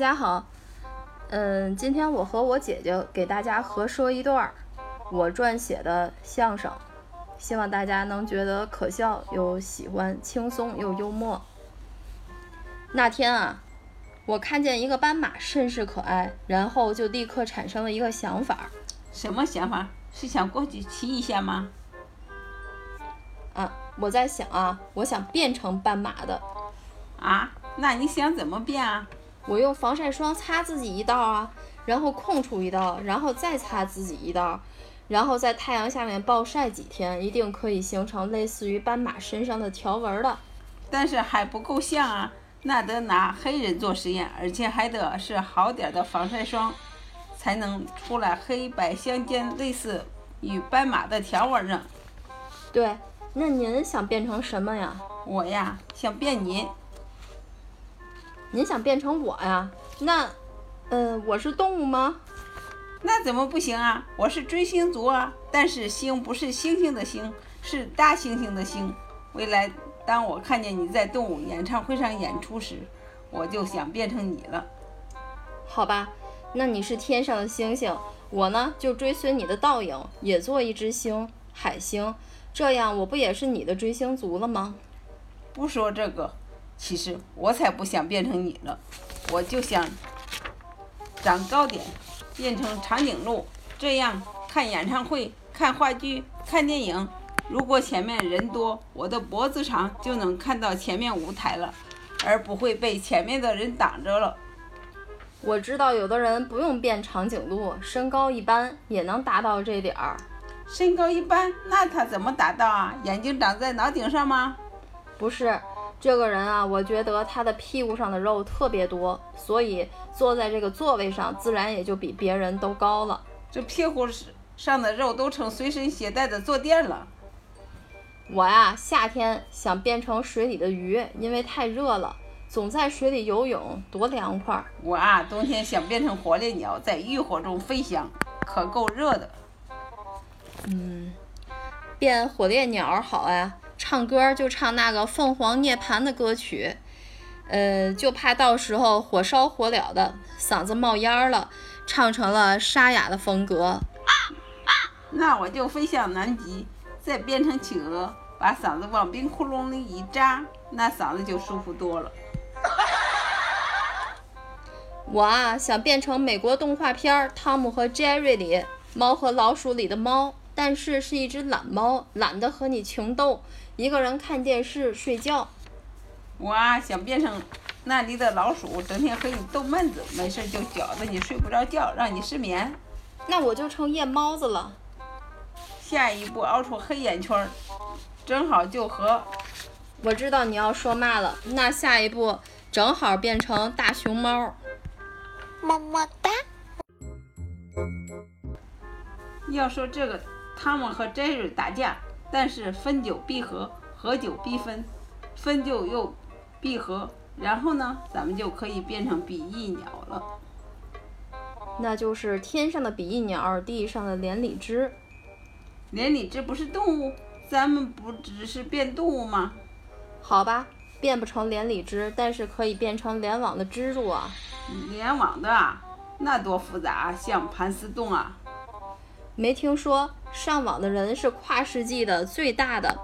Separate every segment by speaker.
Speaker 1: 大家好，嗯，今天我和我姐姐给大家合说一段我撰写的相声，希望大家能觉得可笑又喜欢，轻松又幽默。那天啊，我看见一个斑马甚是可爱，然后就立刻产生了一个想法。
Speaker 2: 什么想法？是想过去骑一下吗？
Speaker 1: 啊，我在想啊，我想变成斑马的。
Speaker 2: 啊，那你想怎么变啊？
Speaker 1: 我用防晒霜擦自己一道啊，然后空出一道，然后再擦自己一道，然后在太阳下面暴晒几天，一定可以形成类似于斑马身上的条纹的。
Speaker 2: 但是还不够像啊，那得拿黑人做实验，而且还得是好点的防晒霜，才能出来黑白相间，类似于斑马的条纹呢。
Speaker 1: 对，那您想变成什么呀？
Speaker 2: 我呀，想变您。
Speaker 1: 您想变成我呀？那，呃，我是动物吗？
Speaker 2: 那怎么不行啊？我是追星族啊！但是星不是星星的星，是大猩猩的猩。未来当我看见你在动物演唱会上演出时，我就想变成你了。
Speaker 1: 好吧，那你是天上的星星，我呢就追随你的倒影，也做一只星，海星。这样我不也是你的追星族了吗？
Speaker 2: 不说这个。其实我才不想变成你了，我就想长高点，变成长颈鹿，这样看演唱会、看话剧、看电影。如果前面人多，我的脖子长，就能看到前面舞台了，而不会被前面的人挡着了。
Speaker 1: 我知道有的人不用变长颈鹿，身高一般也能达到这点儿。
Speaker 2: 身高一般，那他怎么达到啊？眼睛长在脑顶上吗？
Speaker 1: 不是。这个人啊，我觉得他的屁股上的肉特别多，所以坐在这个座位上，自然也就比别人都高了。
Speaker 2: 这屁股上的肉都成随身携带的坐垫了。
Speaker 1: 我呀，夏天想变成水里的鱼，因为太热了，总在水里游泳，多凉快。
Speaker 2: 我啊，冬天想变成火烈鸟，在浴火中飞翔，可够热的。
Speaker 1: 嗯，变火烈鸟好呀。唱歌就唱那个凤凰涅槃的歌曲，呃，就怕到时候火烧火燎的，嗓子冒烟了，唱成了沙哑的风格。
Speaker 2: 那我就飞向南极，再变成企鹅，把嗓子往冰窟窿里一扎，那嗓子就舒服多了。
Speaker 1: 我啊，想变成美国动画片《汤姆和杰瑞》里《猫和老鼠》里的猫。但是是一只懒猫，懒得和你穷斗，一个人看电视睡觉。
Speaker 2: 我啊想变成那里的老鼠，整天和你逗闷子，没事就搅得你睡不着觉，让你失眠。
Speaker 1: 那我就成夜猫子了。
Speaker 2: 下一步凹出黑眼圈，正好就和……
Speaker 1: 我知道你要说嘛了。那下一步正好变成大熊猫。
Speaker 3: 么么哒。
Speaker 2: 要说这个。汤姆和杰瑞打架，但是分久必合，合久必分，分久又必合，然后呢，咱们就可以变成比翼鸟了。
Speaker 1: 那就是天上的比翼鸟，地上的连理枝。
Speaker 2: 连理枝不是动物，咱们不只是变动物吗？
Speaker 1: 好吧，变不成连理枝，但是可以变成联网的支柱啊。
Speaker 2: 联网的啊，那多复杂，像盘丝洞啊。
Speaker 1: 没听说上网的人是跨世纪的最大的、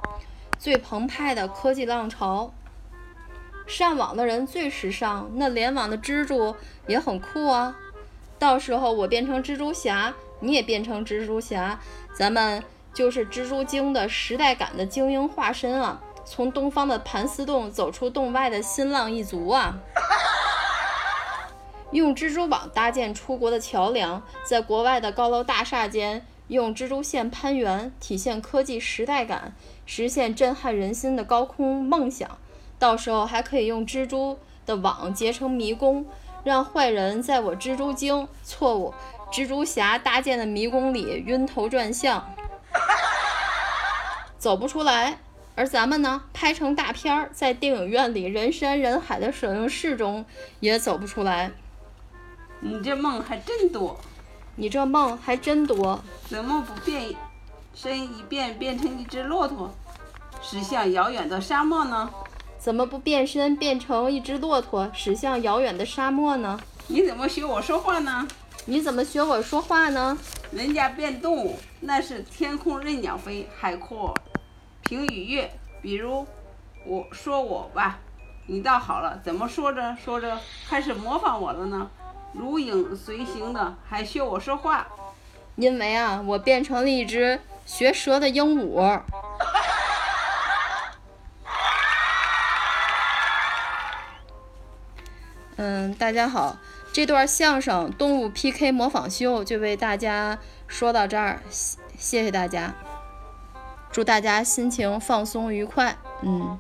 Speaker 1: 最澎湃的科技浪潮。上网的人最时尚，那联网的蜘蛛也很酷啊！到时候我变成蜘蛛侠，你也变成蜘蛛侠，咱们就是蜘蛛精的时代感的精英化身啊！从东方的盘丝洞走出洞外的新浪一族啊！用蜘蛛网搭建出国的桥梁，在国外的高楼大厦间用蜘蛛线攀援，体现科技时代感，实现震撼人心的高空梦想。到时候还可以用蜘蛛的网结成迷宫，让坏人在我蜘蛛精错误蜘蛛侠搭建的迷宫里晕头转向，走不出来。而咱们呢，拍成大片儿，在电影院里人山人海的首映式中也走不出来。
Speaker 2: 你这梦还真多，
Speaker 1: 你这梦还真多，
Speaker 2: 怎么不变身一变变成一只骆驼，驶向遥远的沙漠呢？
Speaker 1: 怎么不变身变成一只骆驼，驶向遥远的沙漠呢？
Speaker 2: 你怎么学我说话呢？
Speaker 1: 你怎么学我说话呢？
Speaker 2: 人家变动物，那是天空任鸟飞，海阔凭鱼跃。比如我说我吧，你倒好了，怎么说着说着开始模仿我了呢？如影随形的，还学我说话。
Speaker 1: 因为啊，我变成了一只学蛇的鹦鹉。嗯，大家好，这段相声《动物 PK 模仿秀》就为大家说到这儿，谢谢大家，祝大家心情放松愉快。嗯。